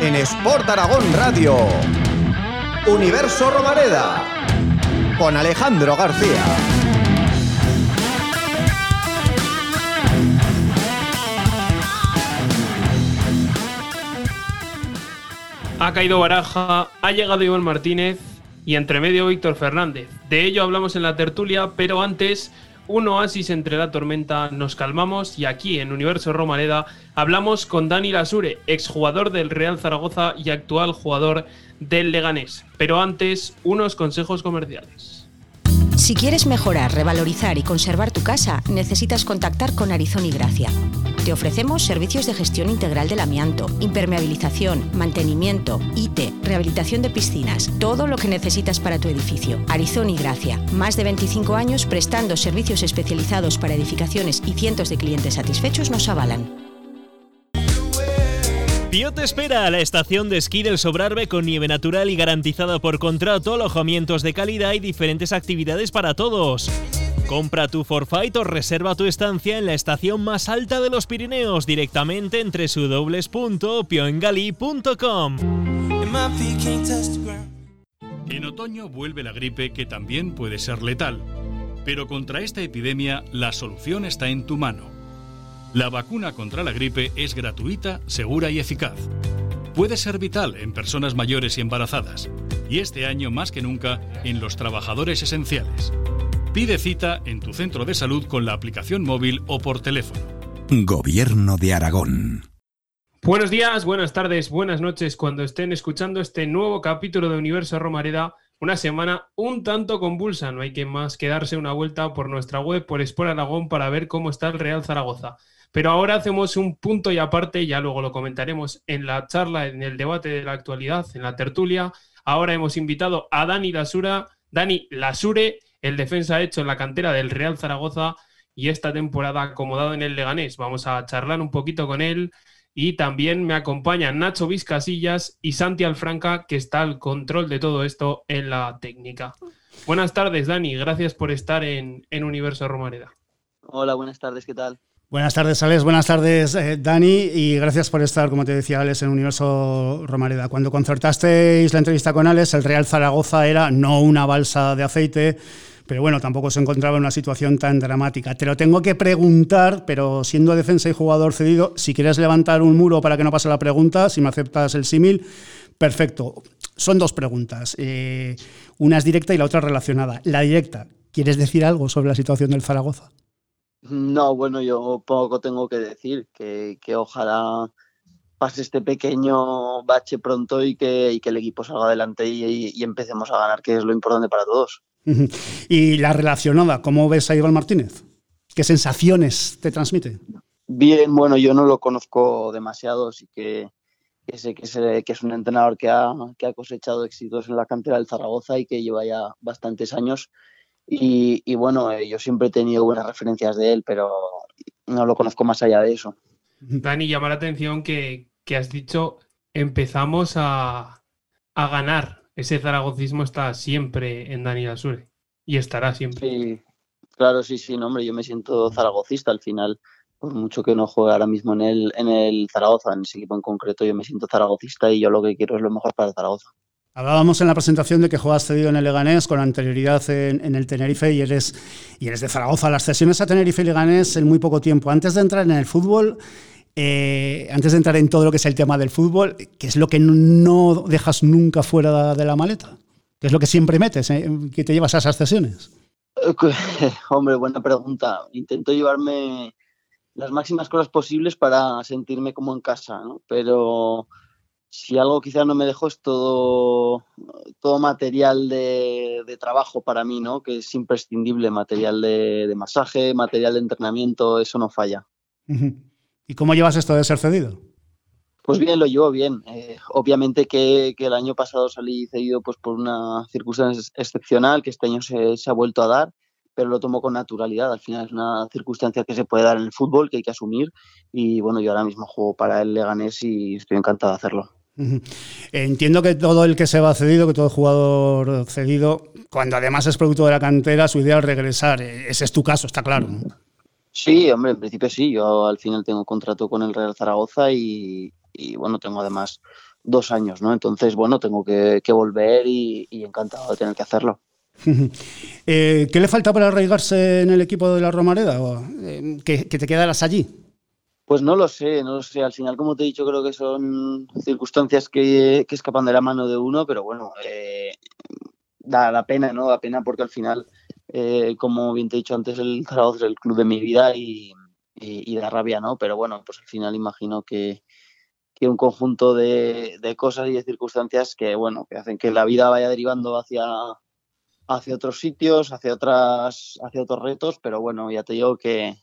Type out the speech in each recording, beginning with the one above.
En Sport Aragón Radio. Universo Romareda. Con Alejandro García. Ha caído Baraja, ha llegado Iván Martínez y entre medio Víctor Fernández. De ello hablamos en la tertulia, pero antes un oasis entre la tormenta, nos calmamos y aquí en Universo Romareda hablamos con Dani Lasure, exjugador del Real Zaragoza y actual jugador del Leganés. Pero antes, unos consejos comerciales. Si quieres mejorar, revalorizar y conservar tu casa, necesitas contactar con Arizón y Gracia. Te ofrecemos servicios de gestión integral del amianto, impermeabilización, mantenimiento, IT, rehabilitación de piscinas, todo lo que necesitas para tu edificio. Arizón y Gracia, más de 25 años prestando servicios especializados para edificaciones y cientos de clientes satisfechos nos avalan. Pío te espera a la estación de esquí del Sobrarbe con nieve natural y garantizada por contrato, alojamientos de calidad y diferentes actividades para todos. Compra tu forfait o reserva tu estancia en la estación más alta de los Pirineos directamente en www.pioengali.com. En otoño vuelve la gripe que también puede ser letal. Pero contra esta epidemia la solución está en tu mano la vacuna contra la gripe es gratuita, segura y eficaz. Puede ser vital en personas mayores y embarazadas, y este año más que nunca en los trabajadores esenciales. Pide cita en tu centro de salud con la aplicación móvil o por teléfono. Gobierno de Aragón. Buenos días, buenas tardes, buenas noches cuando estén escuchando este nuevo capítulo de Universo Romareda. Una semana un tanto convulsa, no hay que más que darse una vuelta por nuestra web, por Sport Aragón, para ver cómo está el Real Zaragoza. Pero ahora hacemos un punto y aparte, ya luego lo comentaremos en la charla, en el debate de la actualidad, en la tertulia. Ahora hemos invitado a Dani Lasura, Dani Lasure, el defensa hecho en la cantera del Real Zaragoza y esta temporada acomodado en el Leganés. Vamos a charlar un poquito con él. Y también me acompañan Nacho Vizcasillas y Santi Alfranca, que está al control de todo esto en la técnica. Buenas tardes, Dani. Gracias por estar en, en Universo Romareda. Hola, buenas tardes. ¿Qué tal? Buenas tardes, Alex. Buenas tardes, eh, Dani. Y gracias por estar, como te decía Alex, en Universo Romareda. Cuando concertasteis la entrevista con Alex, el Real Zaragoza era no una balsa de aceite, pero bueno, tampoco se encontraba en una situación tan dramática. Te lo tengo que preguntar, pero siendo defensa y jugador cedido, si quieres levantar un muro para que no pase la pregunta, si me aceptas el símil, perfecto. Son dos preguntas. Eh, una es directa y la otra relacionada. La directa, ¿quieres decir algo sobre la situación del Zaragoza? No, bueno, yo poco tengo que decir, que, ojalá pase este pequeño bache pronto y que, el equipo salga adelante y, empecemos a ganar, que es lo importante para todos. Y la relacionada, ¿cómo ves a Iván Martínez? ¿Qué sensaciones te transmite? Bien, bueno, yo no lo conozco demasiado, sí que, sé que, que es un entrenador que ha, que ha cosechado éxitos en la cantera del Zaragoza y que lleva ya bastantes años y, bueno, eh, yo siempre he tenido buenas referencias de él, pero no lo conozco más allá de eso. Dani, llama la atención que, has dicho empezamos a, ganar. Ese zaragocismo está siempre en Dani Asure y estará siempre. Sí, claro, sí, sí, no, hombre, yo me siento zaragocista al final. Por mucho que no juegue ahora mismo en el, en el Zaragoza, en ese equipo en concreto, yo me siento zaragocista y yo lo que quiero es lo mejor para Zaragoza. Hablábamos en la presentación de que juegas cedido en el Leganés con anterioridad en, el Tenerife y eres, y eres de Zaragoza. Las cesiones a Tenerife y Leganés en muy poco tiempo. Antes de entrar en el fútbol, eh, antes de entrar en todo lo que es el tema del fútbol, ¿qué es lo que no dejas nunca fuera de la maleta? ¿Qué es lo que siempre metes, eh, que te llevas a esas cesiones? Hombre, buena pregunta. Intento llevarme las máximas cosas posibles para sentirme como en casa, ¿no? Pero si algo quizás no me dejó es todo, todo material de, trabajo para mí, ¿no? Que es imprescindible, material de, masaje, material de entrenamiento, eso no falla. ¿Y cómo llevas esto de ser cedido? Pues bien, lo llevo bien. Eh, obviamente que, el año pasado salí cedido pues, por una circunstancia excepcional, que este año se, se, ha vuelto a dar, pero lo tomo con naturalidad. Al final es una circunstancia que se puede dar en el fútbol, que hay que asumir. Y bueno, yo ahora mismo juego para el Leganés y estoy encantado de hacerlo. Entiendo que todo el que se va cedido, que todo jugador cedido, cuando además es producto de la cantera, su idea es regresar. Ese es tu caso, está claro. Sí, hombre, en principio sí. Yo al final tengo contrato con el Real Zaragoza y, bueno, tengo además dos años, ¿no? Entonces, bueno, tengo que, volver y, encantado de tener que hacerlo. Eh, ¿Qué le falta para arraigarse en el equipo de la Romareda? Eh, ¿Que, te quedaras allí? Pues no lo sé, no lo sé. Al final, como te he dicho, creo que son circunstancias que, escapan de la mano de uno, pero bueno, eh, da, la pena, ¿no? Da pena porque al final eh, como bien te he dicho antes, el Zaragoza es el club de mi vida y, da rabia, ¿no? Pero bueno, pues al final imagino que, que un conjunto de, cosas y de circunstancias que, bueno, que hacen que la vida vaya derivando hacia, hacia otros sitios, hacia, otras, hacia otros retos, pero bueno, ya te digo que,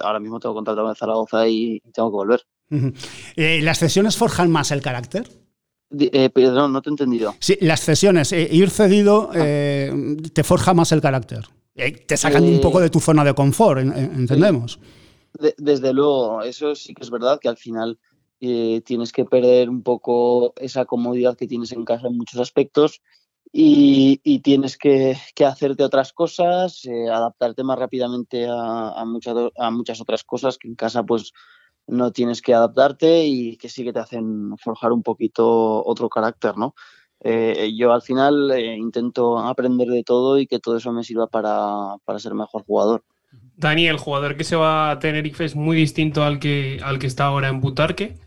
ahora mismo tengo contrato con el Zaragoza y, tengo que volver. Eh, ¿Las cesiones forjan más el carácter? Eh, perdón, no te he entendido. Sí, las cesiones, eh, ir cedido eh, te forja más el carácter. te sacan un poco de tu zona de confort, entendemos. desde luego, eso sí que es verdad que al final tienes que perder un poco esa comodidad que tienes en casa en muchos aspectos y, tienes que, hacerte otras cosas, adaptarte más rápidamente a, a, muchas, a muchas otras cosas que en casa pues no tienes que adaptarte y que sí que te hacen forjar un poquito otro carácter, ¿no? Eh, yo al final eh, intento aprender de todo y que todo eso me sirva para, ser mejor jugador. Dani, el jugador que se va a Tenerife es muy distinto al que, al que está ahora en Butarque.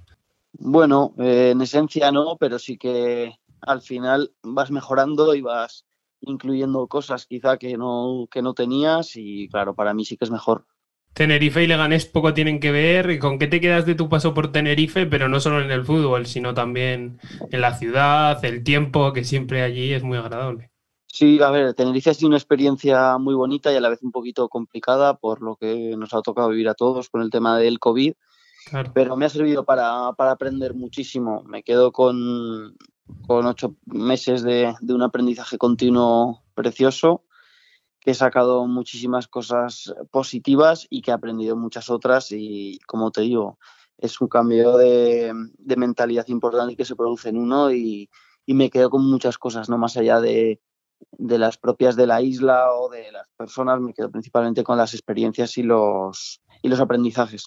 Bueno, eh, en esencia no, pero sí que al final vas mejorando y vas incluyendo cosas quizá que no, que no tenías y claro, para mí sí que es mejor. Tenerife y Leganés poco tienen que ver. ¿Con qué te quedas de tu paso por Tenerife? Pero no solo en el fútbol, sino también en la ciudad, el tiempo, que siempre allí es muy agradable. Sí, a ver, Tenerife ha sido una experiencia muy bonita y a la vez un poquito complicada por lo que nos ha tocado vivir a todos con el tema del COVID. Pero me ha servido para, aprender muchísimo. Me quedo con, ocho meses de, de un aprendizaje continuo precioso que he sacado muchísimas cosas positivas y que he aprendido muchas otras y como te digo, es un cambio de, mentalidad importante que se produce en uno y, me quedo con muchas cosas, no más allá de, las propias de la isla o de las personas, me quedo principalmente con las experiencias y los, y los aprendizajes.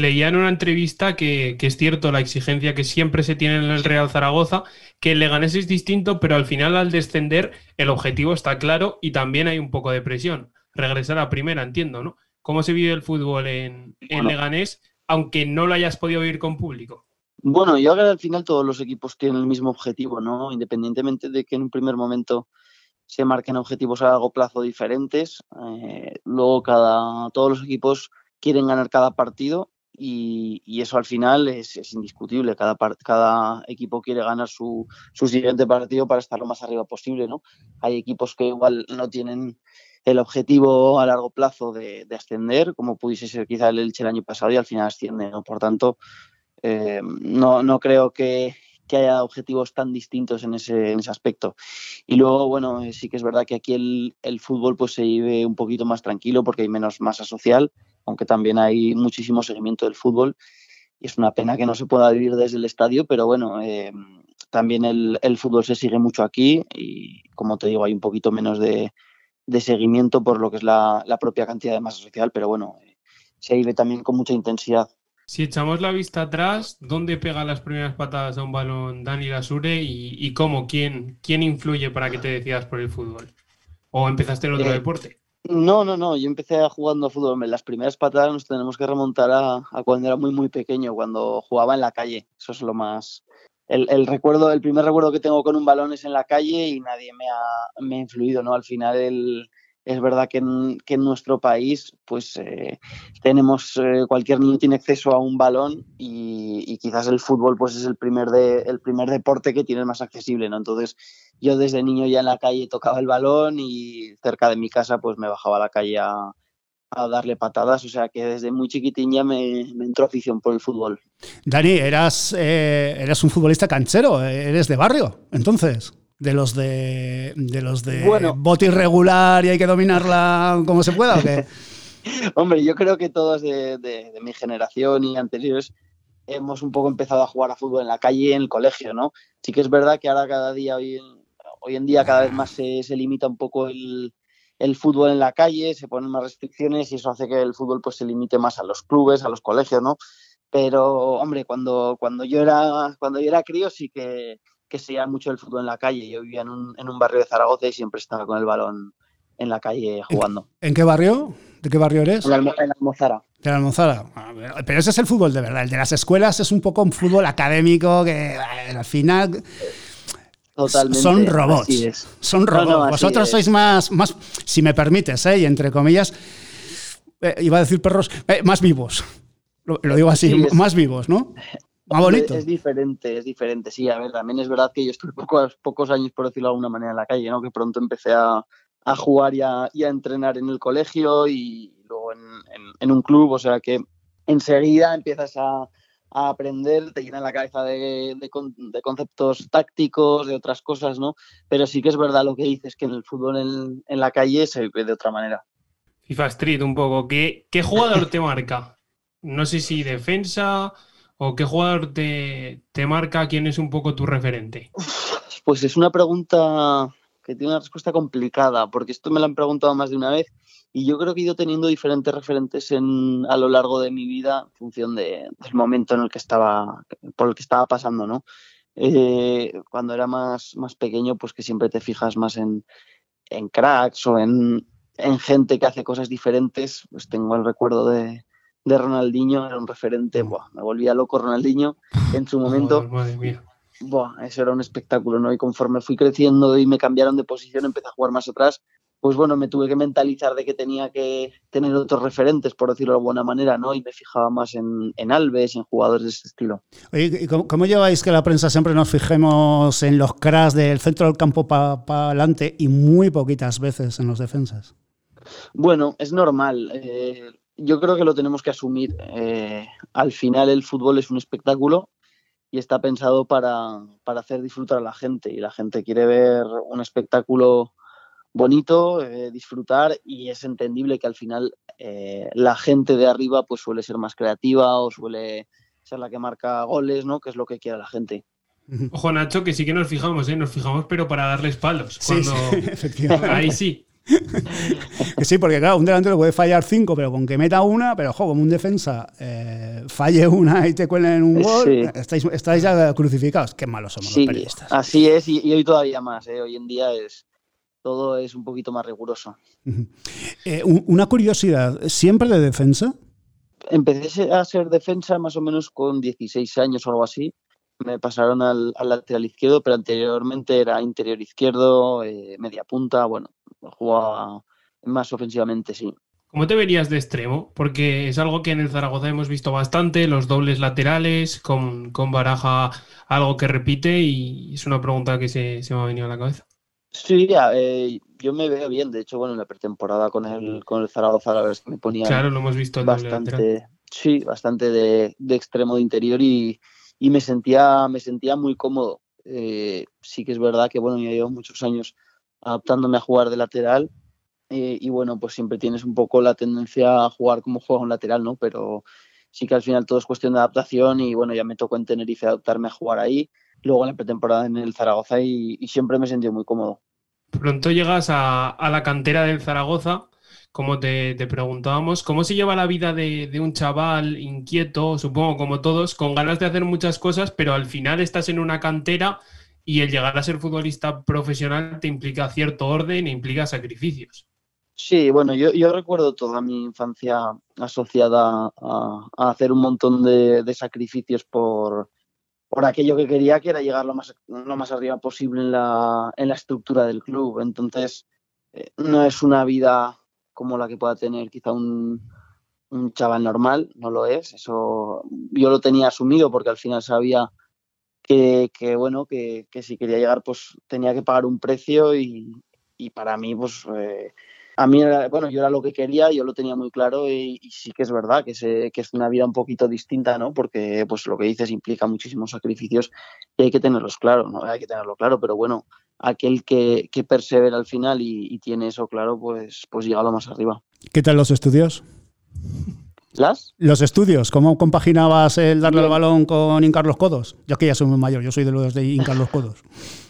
Leía en una entrevista que, es cierto la exigencia que siempre se tiene en el Real Zaragoza, que el Leganés es distinto, pero al final al descender el objetivo está claro y también hay un poco de presión. Regresar a primera, entiendo, ¿no? ¿Cómo se vive el fútbol en, Leganés, aunque no lo hayas podido vivir con público? Bueno, yo creo que al final todos los equipos tienen el mismo objetivo, ¿no? Independientemente de que en un primer momento se marquen objetivos a largo plazo diferentes, eh, luego cada, todos los equipos quieren ganar cada partido y, eso al final es, indiscutible. Cada, cada equipo quiere ganar su, siguiente partido para estar lo más arriba posible. ¿no? Hay equipos que igual no tienen el objetivo a largo plazo de, ascender, como pudiese ser quizá el Elche el año pasado y al final asciende. ¿no? Por tanto, eh, no, no creo que, haya objetivos tan distintos en ese, en ese aspecto. Y luego, bueno, sí que es verdad que aquí el, el fútbol pues se vive un poquito más tranquilo porque hay menos masa social aunque también hay muchísimo seguimiento del fútbol y es una pena que no se pueda vivir desde el estadio, pero bueno, eh, también el, fútbol se sigue mucho aquí y como te digo, hay un poquito menos de, seguimiento por lo que es la, propia cantidad de masa social, pero bueno, eh, se vive también con mucha intensidad. Si echamos la vista atrás, ¿dónde pega las primeras patadas a un balón Dani Lasure y, y cómo? ¿Quién, ¿Quién influye para que te decidas por el fútbol? ¿O empezaste en otro eh, deporte? No, no, no. Yo empecé jugando a fútbol. Las primeras patadas nos tenemos que remontar a, cuando era muy, muy pequeño, cuando jugaba en la calle. Eso es lo más. El, recuerdo, el primer recuerdo que tengo con un balón es en la calle y nadie me ha, me ha influido, ¿no? Al final es verdad que en, nuestro país, pues eh, tenemos, eh, cualquier niño tiene acceso a un balón y, quizás el fútbol pues es el primer, de, el primer deporte que tiene más accesible, ¿no? Entonces yo desde niño ya en la calle tocaba el balón y cerca de mi casa pues me bajaba a la calle a, darle patadas, o sea que desde muy chiquitín ya me, entró afición por el fútbol. Dani, eras, eh, eras un futbolista canchero, eres de barrio, entonces de los de, de los de bueno, bote irregular y hay que dominarla como se pueda o qué? Hombre, yo creo que todos de, mi generación y anteriores hemos un poco empezado a jugar a fútbol en la calle, en el colegio, ¿no? Sí que es verdad que ahora cada día, hoy en, hoy en día, cada vez más se, limita un poco el, el fútbol en la calle, se ponen más restricciones y eso hace que el fútbol pues se limite más a los clubes, a los colegios, ¿no? Pero, hombre, cuando, cuando, yo, era, cuando yo era crío sí que, que mucho el fútbol en la calle. Yo vivía en un, en un barrio de Zaragoza y siempre estaba con el balón en la calle jugando. ¿En qué barrio? ¿De qué barrio eres? En la, Almozara. De la Almozara. Pero ese es el fútbol de verdad. El de las escuelas es un poco un fútbol académico que al final Totalmente. Son robots. Son robots. Vosotros sois más, más, si me permites, ¿eh? y entre comillas, eh, iba a decir perros, eh, más vivos. Lo, digo así, más vivos, ¿no? Más bonito. Es, diferente, es diferente. Sí, a ver, también es verdad que yo estuve pocos, pocos años, por decirlo de alguna manera, en la calle, ¿no? Que pronto empecé a, a jugar y a, y a, entrenar en el colegio y luego en, en un club, o sea que enseguida empiezas a, a aprender, te llena la cabeza de, conceptos tácticos, de otras cosas, ¿no? Pero sí que es verdad lo que dices, que en el fútbol en, la calle se ve de otra manera. FIFA Street, un poco. ¿Qué, qué jugador te marca? No sé si defensa o qué jugador te, te marca, quién es un poco tu referente. Pues es una pregunta que tiene una respuesta complicada, porque esto me lo han preguntado más de una vez y yo creo que he ido teniendo diferentes referentes en, a lo largo de mi vida en función de, del momento en el que estaba, por el que estaba pasando, ¿no? Eh, cuando era más, más pequeño, pues que siempre te fijas más en, en cracks o en, en, gente que hace cosas diferentes, pues tengo el recuerdo de, de Ronaldinho, era un referente, buah, me volvía loco Ronaldinho en su momento. madre mía. Buah, eso era un espectáculo, ¿no? Y conforme fui creciendo y me cambiaron de posición, empecé a jugar más atrás pues bueno, me tuve que mentalizar de que tenía que tener otros referentes, por decirlo de alguna manera, ¿no? Y me fijaba más en, en Alves, en jugadores de ese estilo. Oye, ¿cómo, lleváis que la prensa siempre nos fijemos en los cracks del centro del campo para adelante y muy poquitas veces en los defensas? Bueno, es normal. Eh, yo creo que lo tenemos que asumir. Eh, al final el fútbol es un espectáculo y está pensado para, para hacer disfrutar a la gente y la gente quiere ver un espectáculo bonito, eh, disfrutar y es entendible que al final eh, la gente de arriba pues suele ser más creativa o suele ser la que marca goles, ¿no? Que es lo que quiere la gente. Ojo Nacho, que sí que nos fijamos, ¿eh? Nos fijamos pero para darles palos. Cuando... Ahí sí. que sí, porque claro, un delantero puede fallar cinco, pero con que meta una, pero ojo, como un defensa eh, falle una y te cuelen un gol, estáis, estáis, ya crucificados. Qué malos somos los periodistas. Así es, y, y hoy todavía más. Hoy en día es, todo es un poquito más riguroso. Eh, una curiosidad, ¿siempre de defensa? Empecé a ser defensa más o menos con 16 años o algo así. Me pasaron al, lateral izquierdo, pero anteriormente era interior izquierdo, eh, media punta, bueno, jugaba más ofensivamente, sí. ¿Cómo te verías de extremo? Porque es algo que en el Zaragoza hemos visto bastante, los dobles laterales, con, con Baraja algo que repite y es una pregunta que se, se me ha venido a la cabeza. Sí, eh, yo me veo bien. De hecho, bueno, en la pretemporada con el, con el Zaragoza, la verdad es que me ponía. Claro, lo hemos visto bastante. Sí, bastante de, extremo de interior y, me, sentía, me sentía muy cómodo. Eh, sí que es verdad que, bueno, ya llevo muchos años adaptándome a jugar de lateral eh, y, bueno, pues siempre tienes un poco la tendencia a jugar como juega un lateral, ¿no? Pero sí que al final todo es cuestión de adaptación y, bueno, ya me tocó en Tenerife adaptarme a jugar ahí luego en la pretemporada en el Zaragoza y, siempre me he sentido muy cómodo. Pronto llegas a, la cantera del Zaragoza, como te, preguntábamos, ¿cómo se lleva la vida de, un chaval inquieto, supongo como todos, con ganas de hacer muchas cosas, pero al final estás en una cantera y el llegar a ser futbolista profesional te implica cierto orden e implica sacrificios? Sí, bueno, yo, recuerdo toda mi infancia asociada a, hacer un montón de sacrificios por, por aquello que quería, que era llegar lo más, lo más arriba posible en la, en la estructura del club. Entonces, eh, no es una vida como la que pueda tener quizá un, un, chaval normal, no lo es. Eso yo lo tenía asumido porque al final sabía que, bueno, que, que, si quería llegar, pues tenía que pagar un precio y, y para mí, pues eh, a mí, bueno, yo era lo que quería, yo lo tenía muy claro y, sí que es verdad que, que, es una vida un poquito distinta, ¿no? Porque, pues, lo que dices implica muchísimos sacrificios y hay que tenerlos claro, ¿no? Hay que tenerlo claro, pero bueno, aquel que, que persevera al final y, tiene eso claro, pues, pues llega a lo más arriba. ¿Qué tal los estudios? ¿Las? Los estudios, ¿cómo compaginabas el darle el balón con hincar los codos? Yo que ya soy muy mayor, yo soy de los de hincar los codos.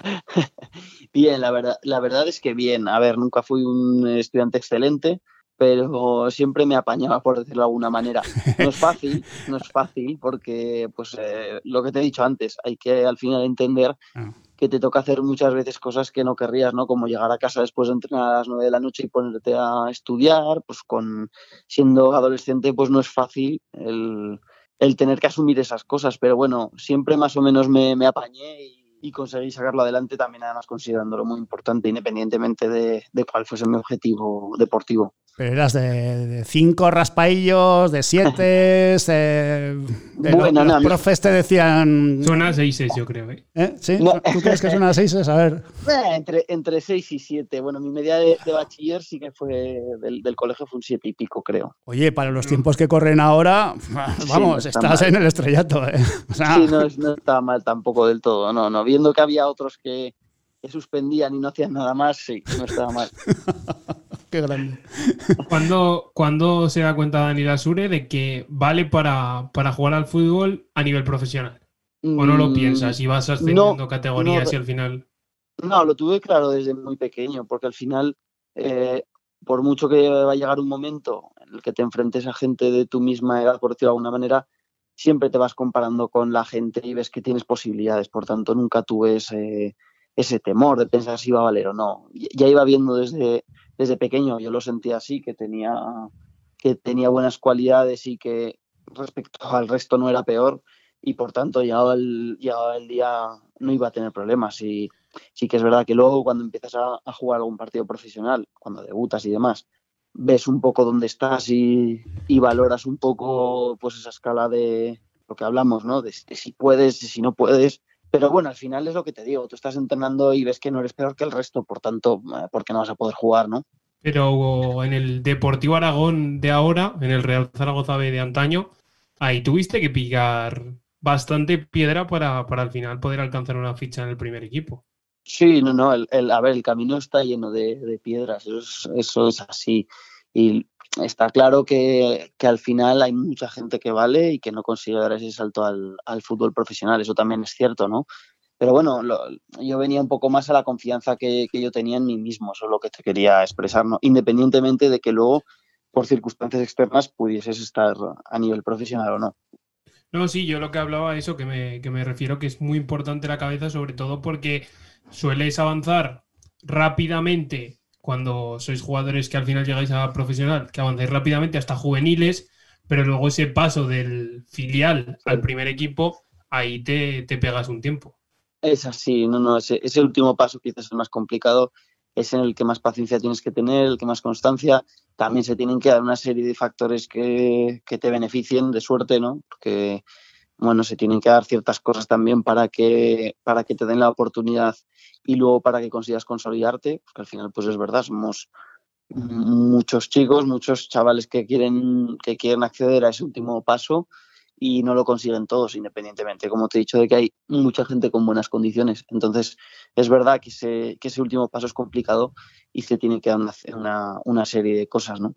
Bien, la verdad, la verdad es que bien. A ver, nunca fui un estudiante excelente, pero siempre me apañaba, por decirlo de alguna manera. No es fácil, no es fácil, porque pues eh, lo que te he dicho antes, hay que al final entender ah. que te toca hacer muchas veces cosas que no querrías, ¿no? Como llegar a casa después de entrenar a las nueve de la noche y ponerte a estudiar, pues con siendo adolescente, pues no es fácil el, tener que asumir esas cosas, pero bueno, siempre más o menos me, me apañé y y conseguí sacarlo adelante también además considerándolo muy importante independientemente de, de cuál fuese mi objetivo deportivo. Pero eras de, cinco raspaillos, de siete, de, bueno, los, profes te decían... Son a seis, yo creo. ¿eh? ¿Eh? ¿Sí? ¿Tú crees que son a seis? A ver. Eh, entre, entre seis y siete. Bueno, mi media de, bachiller sí que fue del, colegio fue un siete y pico, creo. Oye, para los tiempos que corren ahora, vamos, estás en el estrellato. ¿eh? Sí, no, no está mal tampoco del todo. No, no, viendo que había otros que, que suspendían y no hacían nada más, sí, no estaba mal. Qué grande. ¿Cuándo, se da cuenta Daniel Asure de que vale para, jugar al fútbol a nivel profesional? ¿O no lo mm, piensas y vas ascendiendo categorías y al final...? No, lo tuve claro desde muy pequeño, porque al final, eh, por mucho que va a llegar un momento en el que te enfrentes a gente de tu misma edad, por decirlo de alguna manera, siempre te vas comparando con la gente y ves que tienes posibilidades. Por tanto, nunca tuve ese, ese temor de pensar si iba a valer o no. Ya iba viendo desde, desde pequeño yo lo sentía así, que tenía, que tenía buenas cualidades y que respecto al resto no era peor y por tanto llegado el, llegado el día no iba a tener problemas. Y sí que es verdad que luego cuando empiezas a, jugar algún partido profesional, cuando debutas y demás, ves un poco dónde estás y, y, valoras un poco pues esa escala de lo que hablamos, ¿no? De, si puedes, de si no puedes. Pero bueno, al final es lo que te digo, tú estás entrenando y ves que no eres peor que el resto, por tanto, eh, ¿por qué no vas a poder jugar, no? Pero en el Deportivo Aragón de ahora, en el Real Zaragoza B de antaño, ahí tuviste que picar bastante piedra para, para al final poder alcanzar una ficha en el primer equipo. Sí, no, no, el, a ver, el camino está lleno de, piedras, eso es, eso es, así. Y está claro que, al final hay mucha gente que vale y que no consigue dar ese salto al, fútbol profesional, eso también es cierto, ¿no? Pero bueno, yo venía un poco más a la confianza que, yo tenía en mí mismo, eso es lo que te quería expresar, ¿no? Independientemente de que luego, por circunstancias externas, pudieses estar a nivel profesional o no. No, sí, yo lo que hablaba, eso que me, que me refiero que es muy importante la cabeza, sobre todo porque sueles avanzar rápidamente cuando sois jugadores que al final llegáis a profesional, que avanzáis rápidamente hasta juveniles, pero luego ese paso del filial al primer equipo, ahí te, pegas un tiempo. Es así, no, no, ese, ese, último paso quizás es el más complicado, es en el que más paciencia tienes que tener, el que más constancia. También se tienen que dar una serie de factores que, que te beneficien de suerte, ¿no? Porque bueno, se tienen que dar ciertas cosas también para que, para que te den la oportunidad y luego para que consigas consolidarte, porque al final, pues es verdad, somos muchos chicos, muchos chavales que quieren, que quieren acceder a ese último paso y no lo consiguen todos, independientemente, como te he dicho, de que hay mucha gente con buenas condiciones. Entonces, es verdad que ese, que ese último paso es complicado y se tiene que dar una, una serie de cosas, ¿no?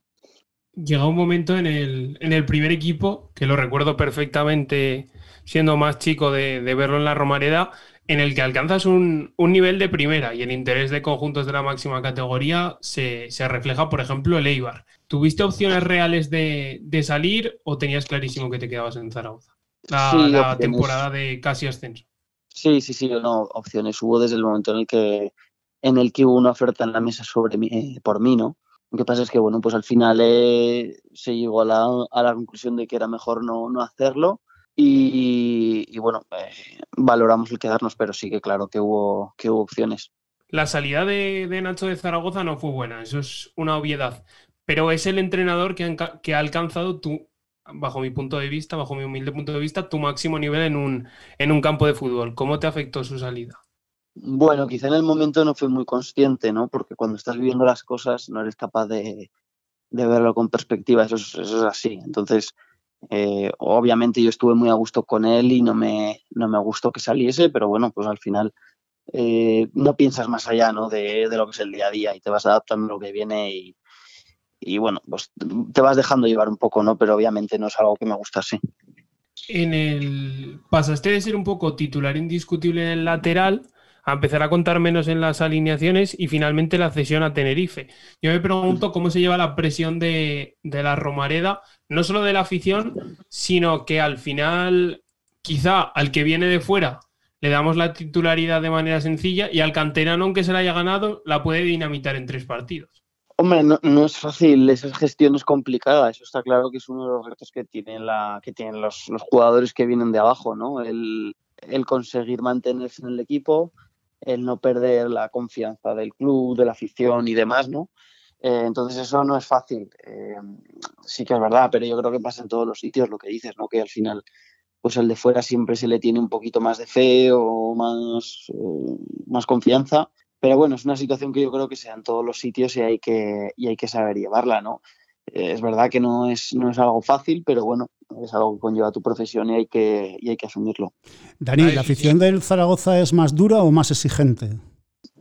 Llega un momento en el, en el primer equipo, que lo recuerdo perfectamente siendo más chico de, verlo en la Romareda, en el que alcanzas un, nivel de primera y el interés de conjuntos de la máxima categoría se, refleja, por ejemplo, el Eibar. ¿Tuviste opciones reales de, salir o tenías clarísimo que te quedabas en Zaragoza? La, temporada de casi ascenso. Sí, sí, sí, no, opciones hubo desde el momento en el que en el que hubo una oferta en la mesa sobre mí, eh, por mí, ¿no? Lo que pasa es que, bueno, pues al final eh, se llegó a la, a la, conclusión de que era mejor no, no hacerlo y, bueno, eh, valoramos el quedarnos, pero sí que claro que hubo, que hubo opciones. La salida de, Nacho de Zaragoza no fue buena, eso es una obviedad, pero es el entrenador que, que ha alcanzado tu, bajo mi punto de vista, bajo mi humilde punto de vista, tu máximo nivel en un, en un campo de fútbol. ¿Cómo te afectó su salida? Bueno, quizá en el momento no fui muy consciente, ¿no? Porque cuando estás viviendo las cosas no eres capaz de, verlo con perspectiva, eso es, así. Entonces, eh, obviamente yo estuve muy a gusto con él y no me, no me gustó que saliese, pero bueno, pues al final eh, no piensas más allá ¿no? De, lo que es el día a día y te vas adaptando a lo que viene y, y, bueno, pues te vas dejando llevar un poco, ¿no? Pero obviamente no es algo que me gustase. En el pasaste de ser un poco titular indiscutible en el lateral a empezar a contar menos en las alineaciones y finalmente la cesión a Tenerife. Yo me pregunto cómo se lleva la presión de, la Romareda, no solo de la afición, sino que al final quizá al que viene de fuera le damos la titularidad de manera sencilla y al canterano, aunque se la haya ganado, la puede dinamitar en tres partidos. Hombre, no, es fácil, esa gestión es complicada, eso está claro que es uno de los retos que tienen, la, que tienen los, jugadores que vienen de abajo, ¿no? El, conseguir mantenerse en el equipo, el no perder la confianza del club, de la afición y demás, ¿no? Eh, entonces eso no es fácil, eh, sí que es verdad, pero yo creo que pasa en todos los sitios lo que dices, ¿no? Que al final pues el de fuera siempre se le tiene un poquito más de fe o más, eh, más confianza. Pero bueno, es una situación que yo creo que sea en todos los sitios y hay que, y hay que saber llevarla, ¿no? Eh, es verdad que no es, no es algo fácil, pero bueno, es algo que conlleva tu profesión y hay que, y hay que asumirlo. Dani, ¿la afición del Zaragoza es más dura o más exigente?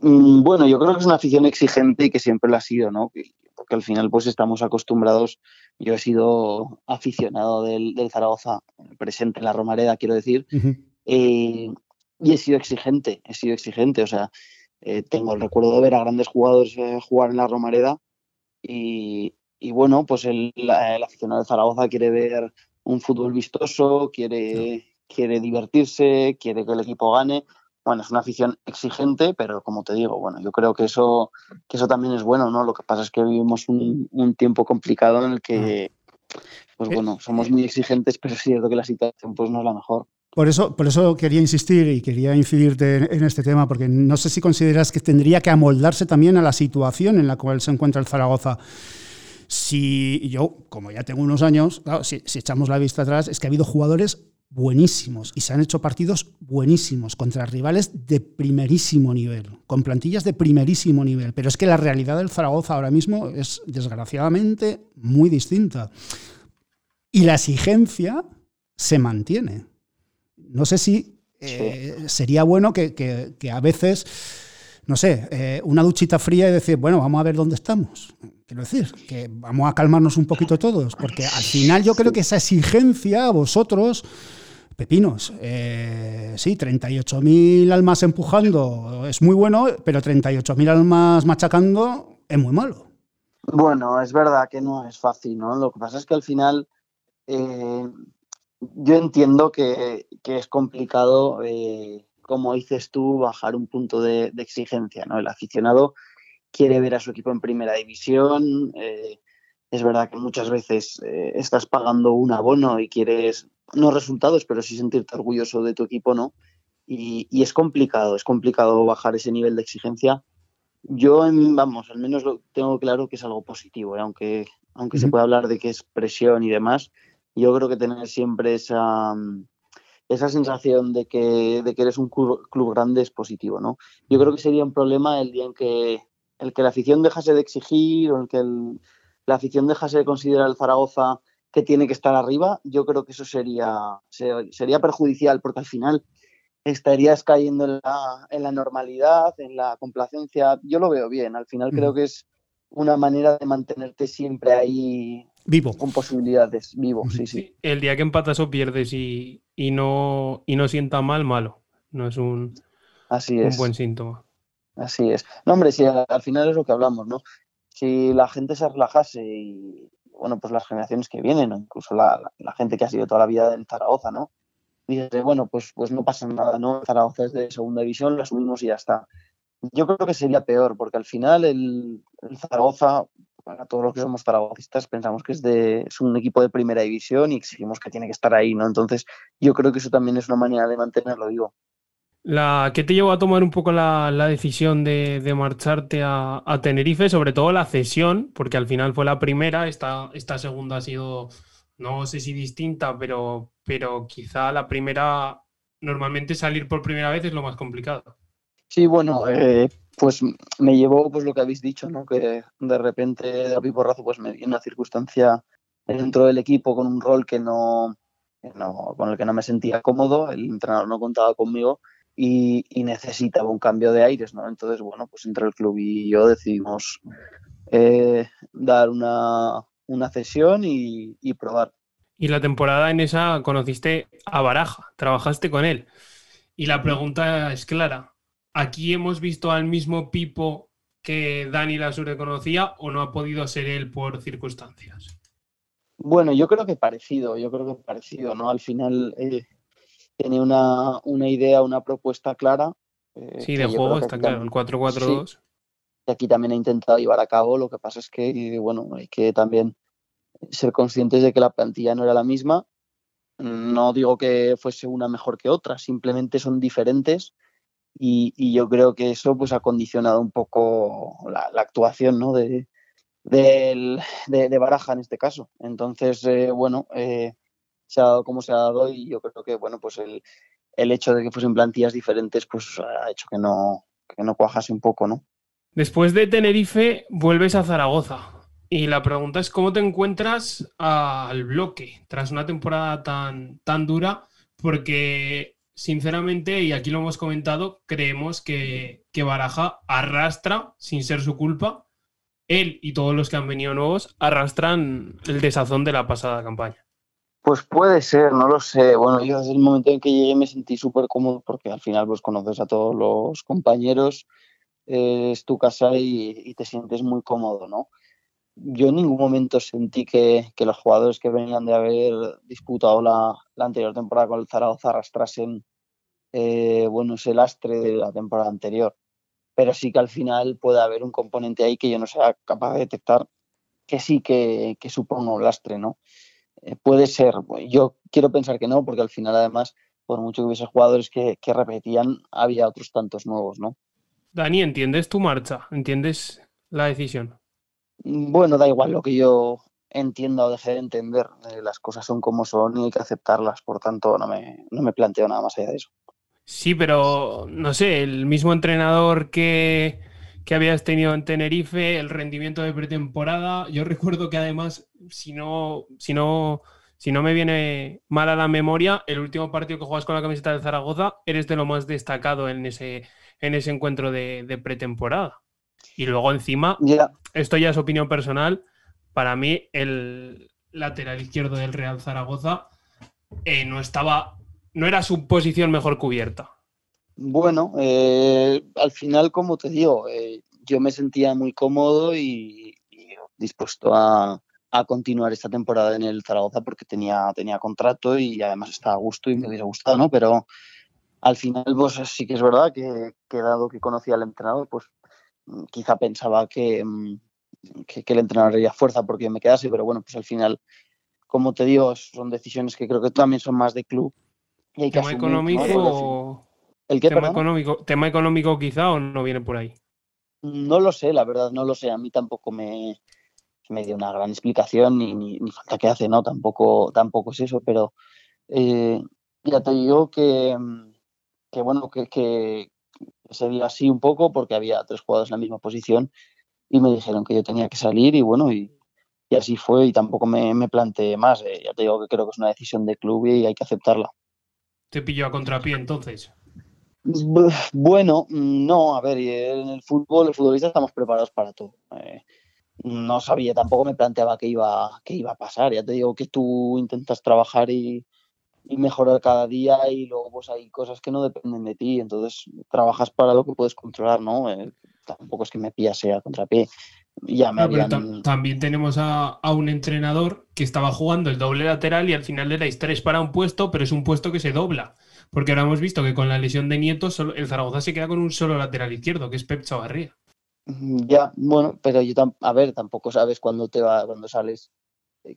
Mm, bueno, yo creo que es una afición exigente y que siempre lo ha sido, ¿no? Porque al final pues estamos acostumbrados yo he sido aficionado del, Zaragoza, presente en la Romareda, quiero decir, eh, y he sido exigente, he sido exigente. O sea, eh, tengo el recuerdo de ver a grandes jugadores eh, jugar en la Romareda y, bueno, pues el, aficionado de Zaragoza quiere ver un fútbol vistoso, quiere, quiere divertirse, quiere que el equipo gane bueno, es una afición exigente, pero como te digo, bueno, yo creo que eso, que eso también es bueno, ¿no? Lo que pasa es que vivimos un, tiempo complicado en el que, pues bueno, somos muy exigentes, pero es cierto que la situación pues no es la mejor. Por eso, por eso quería insistir y quería incidirte en este tema, porque no sé si consideras que tendría que amoldarse también a la situación en la cual se encuentra el Zaragoza. Si yo, como ya tengo unos años, si, si echamos la vista atrás, es que ha habido jugadores buenísimos y se han hecho partidos buenísimos contra rivales de primerísimo nivel, con plantillas de primerísimo nivel. Pero es que la realidad del Zaragoza ahora mismo es desgraciadamente muy distinta. Y la exigencia se mantiene. No sé si eh, sería bueno que, a veces, no sé, eh, una duchita fría y decir, bueno, vamos a ver dónde estamos. Quiero decir, que vamos a calmarnos un poquito todos, porque al final yo creo que esa exigencia a vosotros pepinos. Eh, sí, 38.000 almas empujando es muy bueno, pero 38.000 almas machacando es muy malo. Bueno, es verdad que no es fácil, ¿no? Lo que pasa es que al final eh, yo entiendo que, es complicado, eh, como dices tú, bajar un punto de, exigencia, ¿no? El aficionado quiere ver a su equipo en primera división. es verdad que muchas veces estás pagando un abono y quieres no resultados, pero sí sentirte orgulloso de tu equipo, ¿no? Y, es complicado, es complicado bajar ese nivel de exigencia. Yo, vamos, al menos lo tengo claro que es algo positivo, ¿eh? aunque, aunque se puede hablar de que es presión y demás, yo creo que tener siempre esa, esa sensación de que, de que eres un club, grande es positivo, ¿no? Yo creo que sería un problema el día en que, el que la afición dejase de exigir o el que la afición dejase de considerar el Zaragoza que tiene que estar arriba, yo creo que eso sería, sería perjudicial porque al final estarías cayendo en la, en la normalidad, en la complacencia. Yo lo veo bien, al final creo que es una manera de mantenerte siempre ahí vivo con posibilidades vivo sí sí el día que empatas o pierdes y, no y no sienta mal malo no es un así es un buen síntoma así es no hombre si al final es lo que hablamos no si la gente se relajase y, bueno, pues las generaciones que vienen, incluso la, gente que ha sido toda la vida en Zaragoza, ¿no? Dice, bueno, pues, pues no pasa nada, ¿no? Zaragoza es de segunda división, la subimos y ya está. Yo creo que sería peor, porque al final el, Zaragoza, para todos los que somos zaragocistas, pensamos que es, de, es un equipo de primera división y exigimos que tiene que estar ahí, ¿no? Entonces, yo creo que eso también es una manera de mantenerlo vivo. La, ¿Qué te llevó a tomar un poco la, decisión de, marcharte a, Tenerife? Sobre todo la cesión, porque al final fue la primera, esta, esta segunda ha sido, no sé si distinta, pero, pero quizá la primera, normalmente salir por primera vez es lo más complicado. Sí, bueno, eh, pues me llevó pues lo que habéis dicho, ¿no? Que de repente de porrazo pues me dio una circunstancia dentro del equipo con un rol que no, no, con el que no me sentía cómodo, el entrenador no contaba conmigo y, necesitaba un cambio de aires, ¿no? Entonces, bueno, pues entre el club y yo decidimos eh, dar una, una cesión y, probar. Y la temporada en esa conociste a Baraja, trabajaste con él. Y la pregunta es clara. ¿Aquí hemos visto al mismo Pipo que Dani Lasure conocía o no ha podido ser él por circunstancias? Bueno, yo creo que parecido, yo creo que parecido, ¿no? Al final eh, tiene una, idea, una propuesta clara. Eh, sí, de juego está claro, el 4-4-2. aquí también ha intentado llevar a cabo, lo que pasa es que, bueno, hay que también ser conscientes de que la plantilla no era la misma. No digo que fuese una mejor que otra, simplemente son diferentes y, yo creo que eso pues ha condicionado un poco la, actuación ¿no? de, de, Baraja en este caso. Entonces, eh, bueno, eh, se ha dado como se ha dado y yo creo que bueno, pues el, el hecho de que fuesen plantillas diferentes pues ha hecho que no, que no cuajase un poco, ¿no? Después de Tenerife, vuelves a Zaragoza. Y la pregunta es cómo te encuentras al bloque tras una temporada tan, tan dura, porque sinceramente, y aquí lo hemos comentado, creemos que, que Baraja arrastra, sin ser su culpa, él y todos los que han venido nuevos arrastran el desazón de la pasada campaña. Pues puede ser, no lo sé. Bueno, yo desde el momento en que llegué me sentí súper cómodo porque al final pues conoces a todos los compañeros, es tu casa y, te sientes muy cómodo, ¿no? Yo en ningún momento sentí que, los jugadores que venían de haber disputado la, anterior temporada con el Zaragoza arrastrasen eh, bueno, ese lastre de la temporada anterior. Pero sí que al final puede haber un componente ahí que yo no sea capaz de detectar que sí que, que un lastre, ¿no? Eh, puede ser, yo quiero pensar que no, porque al final además, por mucho que hubiese jugadores que, repetían, había otros tantos nuevos, ¿no? Dani, ¿entiendes tu marcha? ¿Entiendes la decisión? Bueno, da igual lo que yo entienda o deje de entender. Eh, las cosas son como son y hay que aceptarlas, por tanto no me, no me planteo nada más allá de eso. Sí, pero no sé, el mismo entrenador que, que habías tenido en Tenerife, el rendimiento de pretemporada. Yo recuerdo que además, si no, si no, si no me viene mal a la memoria, el último partido que juegas con la camiseta de Zaragoza, eres de lo más destacado en ese, en ese encuentro de, pretemporada. Y luego encima, esto ya es opinión personal, para mí el lateral izquierdo del Real Zaragoza eh, no estaba, no era su posición mejor cubierta. Bueno, eh, al final, como te digo, eh, yo me sentía muy cómodo y, dispuesto a, continuar esta temporada en el Zaragoza porque tenía, tenía contrato y además estaba a gusto y me hubiera gustado, ¿no? Pero al final, pues sí que es verdad que, dado que conocía al entrenador, pues quizá pensaba que, mm, que, el entrenador haría fuerza porque me quedase, pero bueno, pues al final, como te digo, son decisiones que creo que también son más de club. Y hay que ¿Tema económico ¿El tema, económico, ¿Tema económico quizá o no viene por ahí? No lo sé, la verdad, no lo sé. A mí tampoco me, me dio una gran explicación ni, ni, falta que hace, ¿no? Tampoco, tampoco es eso, pero eh, ya te digo que, que bueno, que, que, se dio así un poco porque había tres jugadores en la misma posición y me dijeron que yo tenía que salir y bueno, y, así fue y tampoco me, me planteé más. Eh, ya te digo que creo que es una decisión de club y hay que aceptarla. ¿Te pilló a contrapié entonces? Bueno, no, a ver, en el fútbol, los futbolistas estamos preparados para todo. Eh, no sabía, tampoco me planteaba que iba, que iba a pasar. Ya te digo que tú intentas trabajar y, mejorar cada día y luego pues hay cosas que no dependen de ti, entonces trabajas para lo que puedes controlar, ¿no? Eh, tampoco es que me pillase a contrapié. Ya me también tenemos a, a, un entrenador que estaba jugando el doble lateral y al final le dais tres para un puesto, pero es un puesto que se dobla. Porque ahora hemos visto que con la lesión de Nieto, el Zaragoza se queda con un solo lateral izquierdo, que es Pep Chavarría. Ya, bueno, pero yo a ver, tampoco sabes cuándo te va, cuando sales,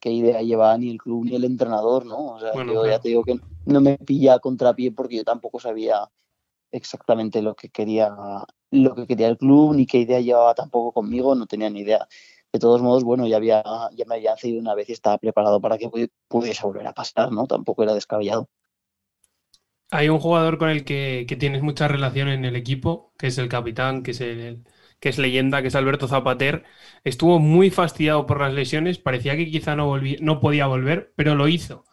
qué idea lleva ni el club ni el entrenador, ¿no? O sea, yo ya te digo que no me pilla a contrapié porque yo tampoco sabía exactamente lo que quería lo que quería el club ni qué idea llevaba tampoco conmigo, no tenía ni idea. De todos modos, bueno, ya había ya me había cedido una vez y estaba preparado para que pudiese volver a pasar, ¿no? Tampoco era descabellado. Hay un jugador con el que, tienes mucha relación en el equipo, que es el capitán, que es el, que es leyenda, que es Alberto Zapater. Estuvo muy fastidiado por las lesiones, parecía que quizá no, no podía volver, pero lo hizo.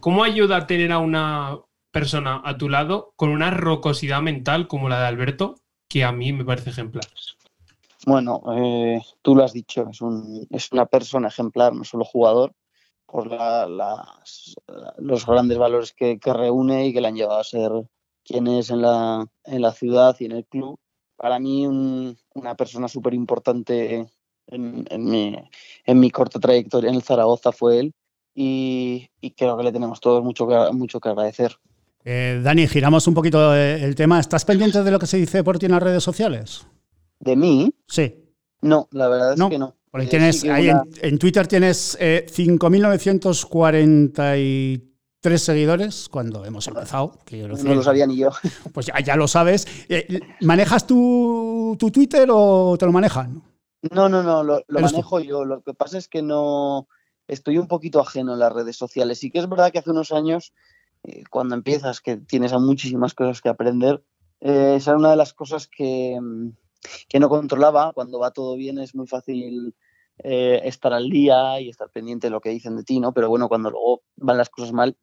¿Cómo ayuda a tener a una persona a tu lado con una rocosidad mental como la de Alberto, que a mí me parece ejemplar? Bueno, eh, tú lo has dicho, es, un, es una persona ejemplar, no solo jugador, por los grandes valores que, reúne y que le han llevado a ser quién es la, en la ciudad y en el club. Para mí una persona súper importante en, en, mi, en mi corta trayectoria en el Zaragoza fue él y, creo que le tenemos todos mucho que, mucho que agradecer. Eh, Dani, giramos un poquito el tema. ¿Estás pendiente de lo que se dice por ti en las redes sociales? ¿De mí? Sí. No, la verdad es que no. Eh, tienes, ahí en, Twitter tienes eh, 5.943 seguidores cuando hemos empezado. no lo sabía ni yo. Pues ya, lo sabes. Eh, ¿Manejas tu, tu, Twitter o te lo manejan? No, no, no, lo, manejo yo. Lo que pasa es que no estoy un poquito ajeno en las redes sociales. Sí que es verdad que hace unos años, eh, cuando empiezas, que tienes a muchísimas cosas que aprender, esa era una de las cosas que, mm, que no controlaba. Cuando va todo bien es muy fácil eh, estar al día y estar pendiente de lo que dicen de ti, ¿no? Pero bueno, cuando luego van las cosas mal,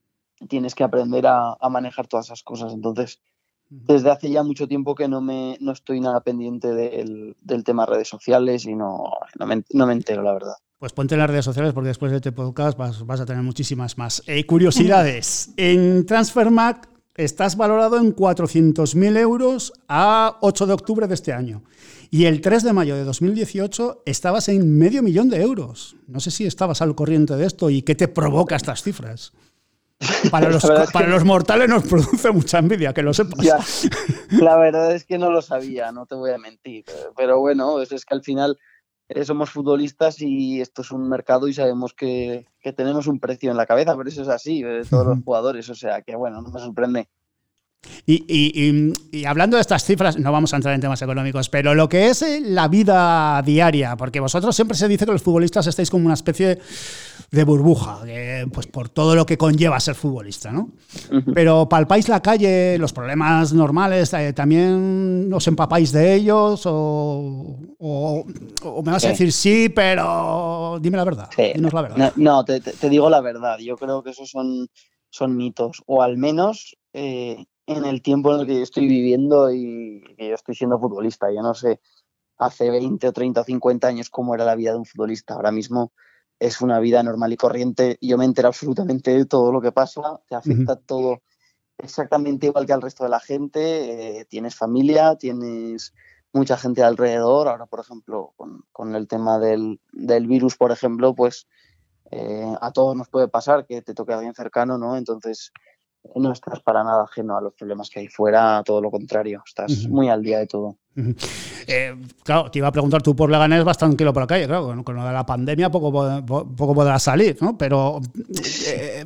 tienes que aprender a, manejar todas esas cosas. Entonces, desde hace ya mucho tiempo que no me no estoy nada pendiente del, del tema redes sociales y no, no, me, entero, la verdad. Pues ponte en las redes sociales porque después de este podcast vas, a tener muchísimas más. Eh, curiosidades. en Transfermarkt estás valorado en 400.000 euros a 8 de octubre de este año. Y el 3 de mayo de 2018 estabas en medio millón de euros. No sé si estabas al corriente de esto y qué te provoca estas cifras. Para los, para los mortales nos produce mucha envidia, que lo sepas. la verdad es que no lo sabía, no te voy a mentir. Pero bueno, es, es que al final eh, somos futbolistas y esto es un mercado y sabemos que, que, tenemos un precio en la cabeza, pero eso es así, de todos los jugadores. O sea que bueno, no me sorprende. Y, hablando de estas cifras, no vamos a entrar en temas económicos, pero lo que es eh, la vida diaria, porque vosotros siempre se dice que los futbolistas estáis como una especie de burbuja, pues por todo lo que conlleva ser futbolista, ¿no? Pero palpáis la calle, los problemas normales, eh, ¿también os empapáis de ellos? O, me vas a decir sí, pero dime la verdad. la verdad. No, te, digo la verdad. Yo creo que esos son, son mitos, o al menos. Eh, en el tiempo en el que yo estoy viviendo y que yo estoy siendo futbolista. Yo no sé hace 20 o 30 o 50 años cómo era la vida de un futbolista. Ahora mismo es una vida normal y corriente. Yo me entero absolutamente de todo lo que pasa, te afecta todo exactamente igual que al resto de la gente. Eh, tienes familia, tienes mucha gente alrededor. Ahora, por ejemplo, con, el tema del, virus, por ejemplo, pues eh, a todos nos puede pasar que te toque a alguien cercano, ¿no? Entonces, no estás para nada ajeno a los problemas que hay fuera, todo lo contrario, estás muy al día de todo. Eh, claro, te iba a preguntar, tú por Leganés vas tranquilo por la calle, claro, con, lo de la pandemia poco, poco podrás salir, ¿no? Pero eh,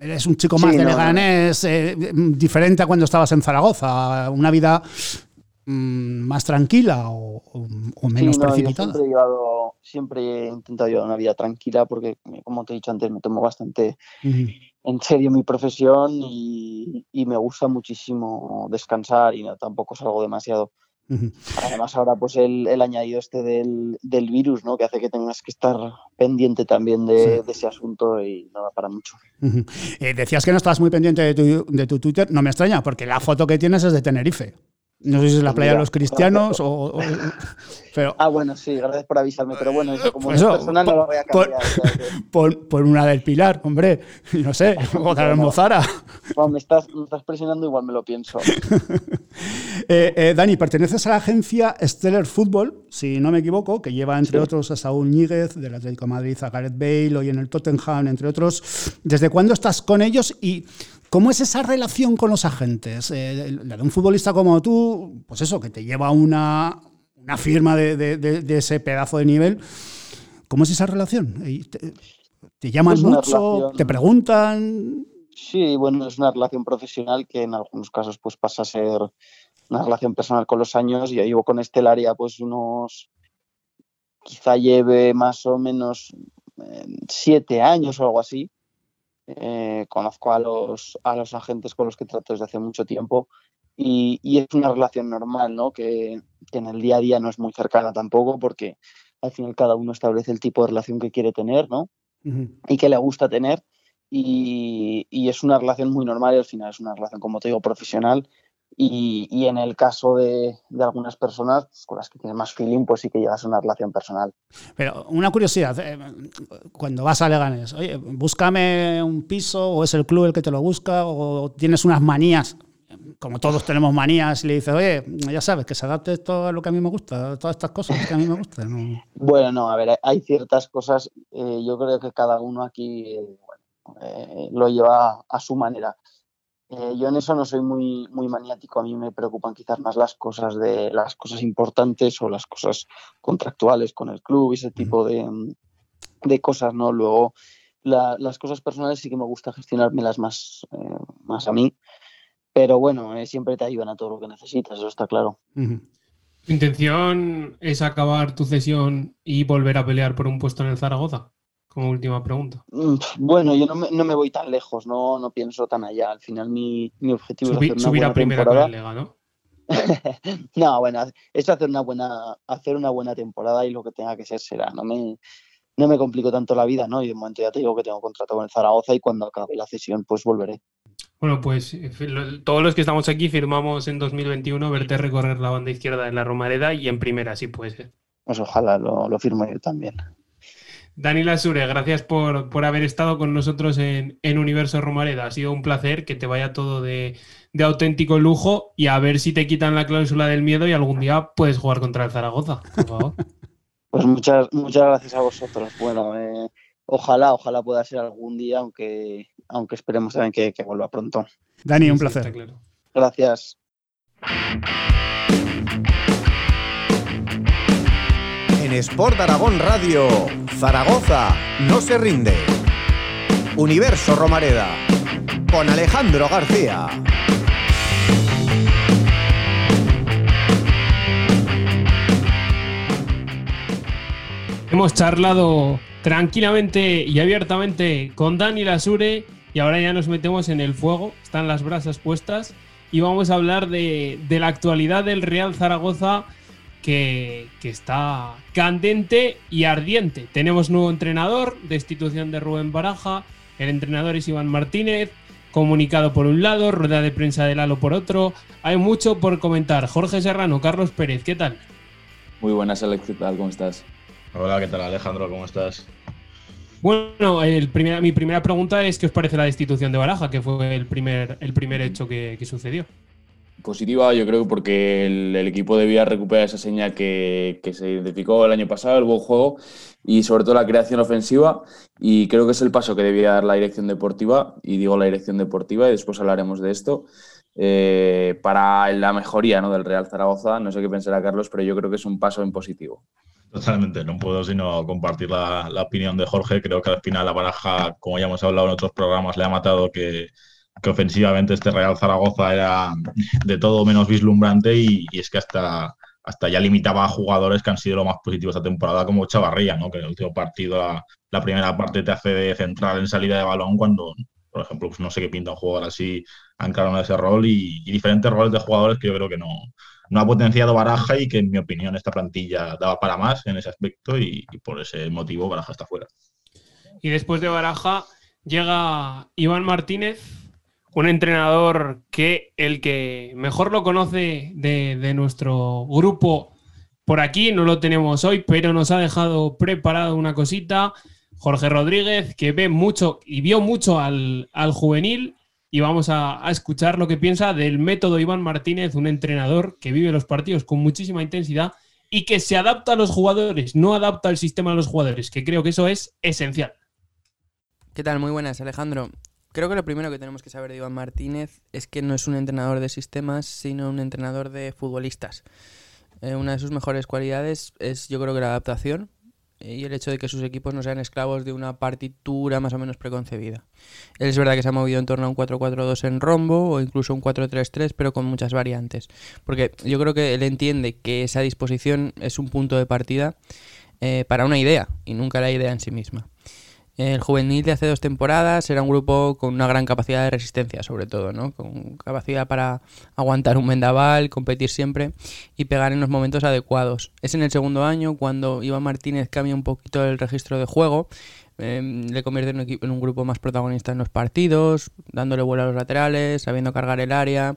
eres un chico más de Leganés, eh, diferente a cuando estabas en Zaragoza, una vida mm, más tranquila o, menos precipitada. siempre, he siempre, he intentado llevar una vida tranquila porque, como te he dicho antes, me tomo bastante en serio mi profesión y, me gusta muchísimo descansar y no, tampoco salgo demasiado. Además ahora pues el, el añadido este del, del, virus, ¿no? Que hace que tengas que estar pendiente también de, ese asunto y no da para mucho. Eh, decías que no estás muy pendiente de tu, de tu Twitter, no me extraña, porque la foto que tienes es de Tenerife. No sé si es la playa de los cristianos o, pero, ah, bueno, sí, gracias por avisarme, pero bueno, eso como pues personal no lo voy a cambiar. Por, una del Pilar, hombre, no sé, o de la Mozara. me, estás, me estás presionando, igual me lo pienso. Eh, eh, Dani, perteneces a la agencia Stellar Football, si no me equivoco, que lleva entre otros a Saúl Níguez del Atlético de Madrid, a Gareth Bale, hoy en el Tottenham, entre otros. ¿Desde cuándo estás con ellos y ¿Cómo es esa relación con los agentes? Eh, la de un futbolista como tú, pues eso, que te lleva una, una firma de, ese pedazo de nivel. ¿Cómo es esa relación? ¿Te, llaman mucho? ¿Te preguntan? Sí, bueno, es una relación profesional que en algunos casos pues pasa a ser una relación personal con los años. Yo llevo con Estelaria pues unos, quizá lleve más o menos eh, siete años o algo así. Eh, conozco a los, a los agentes con los que trato desde hace mucho tiempo y, es una relación normal, ¿no? Que, en el día a día no es muy cercana tampoco porque al final cada uno establece el tipo de relación que quiere tener, ¿no? Y que le gusta tener y, y, es una relación muy normal y al final es una relación, como te digo, profesional y, en el caso de, algunas personas pues, con las que tienes más feeling, pues sí que llegas a una relación personal. Pero una curiosidad, eh, cuando vas a Leganés, oye, búscame un piso o es el club el que te lo busca o tienes unas manías como todos tenemos manías, y le dices, oye, ya sabes, que se adapte esto a lo que a mí me gusta, todas estas cosas que a mí me gustan. Bueno, no, a ver, hay ciertas cosas, eh, yo creo que cada uno aquí eh, lo lleva a su manera. Eh, yo en eso no soy muy, muy maniático, a mí me preocupan quizás más las cosas de las cosas importantes o las cosas contractuales con el club y ese tipo de, de cosas, ¿no? Luego, las cosas personales sí que me gusta gestionármelas más, eh, más a mí, pero bueno, eh, siempre te ayudan a todo lo que necesitas, eso está claro. ¿Tu intención es acabar tu cesión y volver a pelear por un puesto en el Zaragoza? Como última pregunta. Mm, bueno, yo no me, no me voy tan lejos, no, no pienso tan allá. Al final mi, mi objetivo es hacer una subir buena a primera temporada. Liga, ¿no? no, bueno, es hacer una buena, hacer una buena temporada y lo que tenga que ser será. No me, no me complico tanto la vida, ¿no? Y de momento ya te digo que tengo contrato con el Zaragoza y cuando acabe la cesión, pues volveré. Bueno, pues eh, todos los que estamos aquí firmamos en 2021 verte recorrer la banda izquierda de la Romareda y en primera, sí puede ser. Pues ojalá lo, lo firmo yo también. Dani Lasure, gracias por, por, haber estado con nosotros en, en, Universo Romareda. Ha sido un placer que te vaya todo de, de, auténtico lujo y a ver si te quitan la cláusula del miedo y algún día puedes jugar contra el Zaragoza, por favor. Pues muchas, muchas gracias a vosotros. Bueno, eh, ojalá, ojalá pueda ser algún día, aunque, aunque esperemos también que, que vuelva pronto. Dani, un placer. Sí, claro. Gracias. Sport Aragón Radio, Zaragoza no se rinde. Universo Romareda, con Alejandro García. Hemos charlado tranquilamente y abiertamente con Dani Lasure y ahora ya nos metemos en el fuego, están las brasas puestas y vamos a hablar de la actualidad del Real Zaragoza que, que, está candente y ardiente. Tenemos nuevo entrenador, destitución de Rubén Baraja, el entrenador es Iván Martínez, comunicado por un lado, rueda de prensa de Lalo por otro. Hay mucho por comentar. Jorge Serrano, Carlos Pérez, ¿qué tal? Muy buenas, Alex, ¿qué tal? ¿Cómo estás? Hola, ¿qué tal Alejandro? ¿Cómo estás? Bueno, el primer, mi primera pregunta es ¿qué os parece la destitución de Baraja, que fue el primer, el primer hecho que, que sucedió? Positiva, yo creo, porque el, equipo debía recuperar esa seña que, que, se identificó el año pasado, el buen juego y sobre todo la creación ofensiva. Y creo que es el paso que debía dar la dirección deportiva, y digo la dirección deportiva, y después hablaremos de esto, eh, para la mejoría ¿no? del Real Zaragoza. No sé qué pensará Carlos, pero yo creo que es un paso en positivo. Totalmente, no puedo sino compartir la, la, opinión de Jorge. Creo que al final la baraja, como ya hemos hablado en otros programas, le ha matado que, que ofensivamente este Real Zaragoza era de todo menos vislumbrante y, es que hasta, hasta ya limitaba a jugadores que han sido lo más positivos esta temporada, como Chavarría, ¿no? que en el último partido, la, primera parte te hace de central en salida de balón cuando, por ejemplo, pues no sé qué pinta un jugador así, anclaron ese rol y, diferentes roles de jugadores que yo creo que no, no ha potenciado Baraja y que en mi opinión esta plantilla daba para más en ese aspecto y, por ese motivo Baraja está fuera. Y después de Baraja llega Iván Martínez, un entrenador que el que mejor lo conoce de, nuestro grupo por aquí, no lo tenemos hoy, pero nos ha dejado preparado una cosita. Jorge Rodríguez, que ve mucho y vio mucho al, al juvenil y vamos a, a, escuchar lo que piensa del método Iván Martínez, un entrenador que vive los partidos con muchísima intensidad y que se adapta a los jugadores, no adapta el sistema a los jugadores, que creo que eso es esencial. ¿Qué tal? Muy buenas, Alejandro. Creo que lo primero que tenemos que saber de Iván Martínez es que no es un entrenador de sistemas, sino un entrenador de futbolistas. Eh, una de sus mejores cualidades es yo creo que la adaptación, y el hecho de que sus equipos no sean esclavos de una partitura más o menos preconcebida. Él es verdad que se ha movido en torno a un 4-4-2 en rombo o incluso un 4-3-3, pero con muchas variantes. Porque yo creo que él entiende que esa disposición es un punto de partida eh, para una idea y nunca la idea en sí misma. El juvenil de hace dos temporadas era un grupo con una gran capacidad de resistencia, sobre todo, ¿no? Con capacidad para aguantar un vendaval, competir siempre y pegar en los momentos adecuados. Es en el segundo año cuando Iván Martínez cambia un poquito el registro de juego, Em, le convierte en un, en un, grupo más protagonista en los partidos, dándole vuelo a los laterales, sabiendo cargar el área,